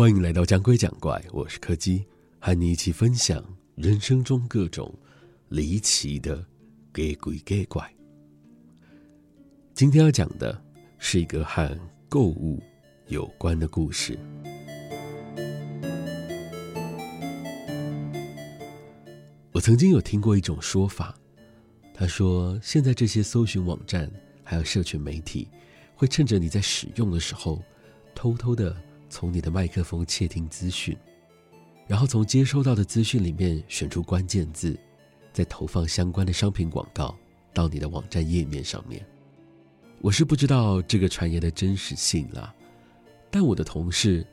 欢迎来到讲鬼讲怪，我是柯基，和你一起分享人生中各种离奇的假鬼假怪。今天要讲的是一个和购物有关的故事。我曾经有听过一种说法，他说现在这些搜寻网站还有社群媒体，会趁着你在使用的时候，偷偷的。从你的麦克风窃听资讯，然后从接收到的资讯里面选出关键字，再投放相关的商品广告到你的网站页面上面。我是不知道这个传言的真实性啦，但我的同事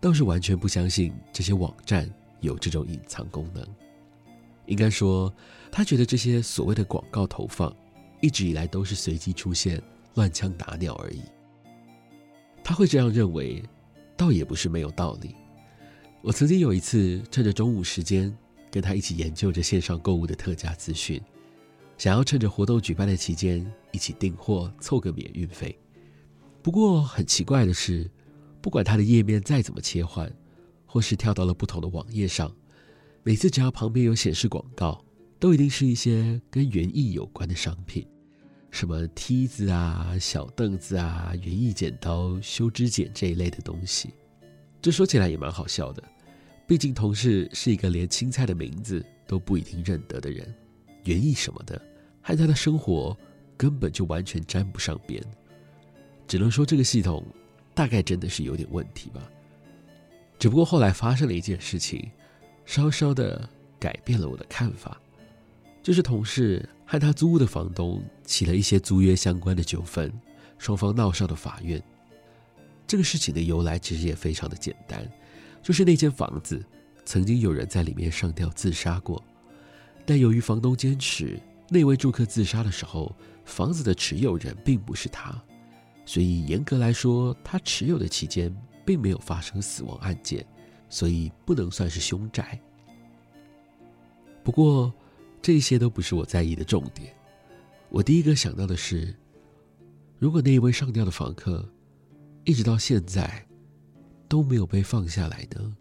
倒是完全不相信这些网站有这种隐藏功能。应该说，他觉得这些所谓的广告投放一直以来都是随机出现、乱枪打鸟而已。他会这样认为。倒也不是没有道理。我曾经有一次趁着中午时间，跟他一起研究着线上购物的特价资讯，想要趁着活动举办的期间一起订货，凑个免运费。不过很奇怪的是，不管他的页面再怎么切换，或是跳到了不同的网页上，每次只要旁边有显示广告，都一定是一些跟园艺有关的商品。什么梯子啊、小凳子啊、园艺剪刀、修枝剪这一类的东西，这说起来也蛮好笑的。毕竟同事是一个连青菜的名字都不一定认得的人，园艺什么的，和他的生活根本就完全沾不上边。只能说这个系统大概真的是有点问题吧。只不过后来发生了一件事情，稍稍的改变了我的看法，就是同事。和他租屋的房东起了一些租约相关的纠纷，双方闹上了法院。这个事情的由来其实也非常的简单，就是那间房子曾经有人在里面上吊自杀过，但由于房东坚持那位住客自杀的时候，房子的持有人并不是他，所以严格来说，他持有的期间并没有发生死亡案件，所以不能算是凶宅。不过，这些都不是我在意的重点，我第一个想到的是，如果那一位上吊的房客一直到现在都没有被放下来呢？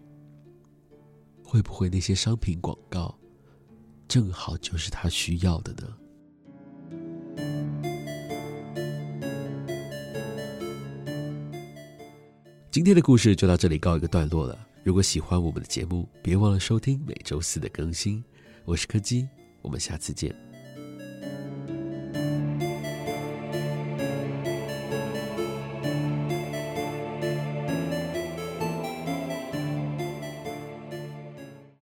会不会那些商品广告正好就是他需要的呢？今天的故事就到这里告一个段落了。如果喜欢我们的节目，别忘了收听每周四的更新。我是柯基。我们下次见。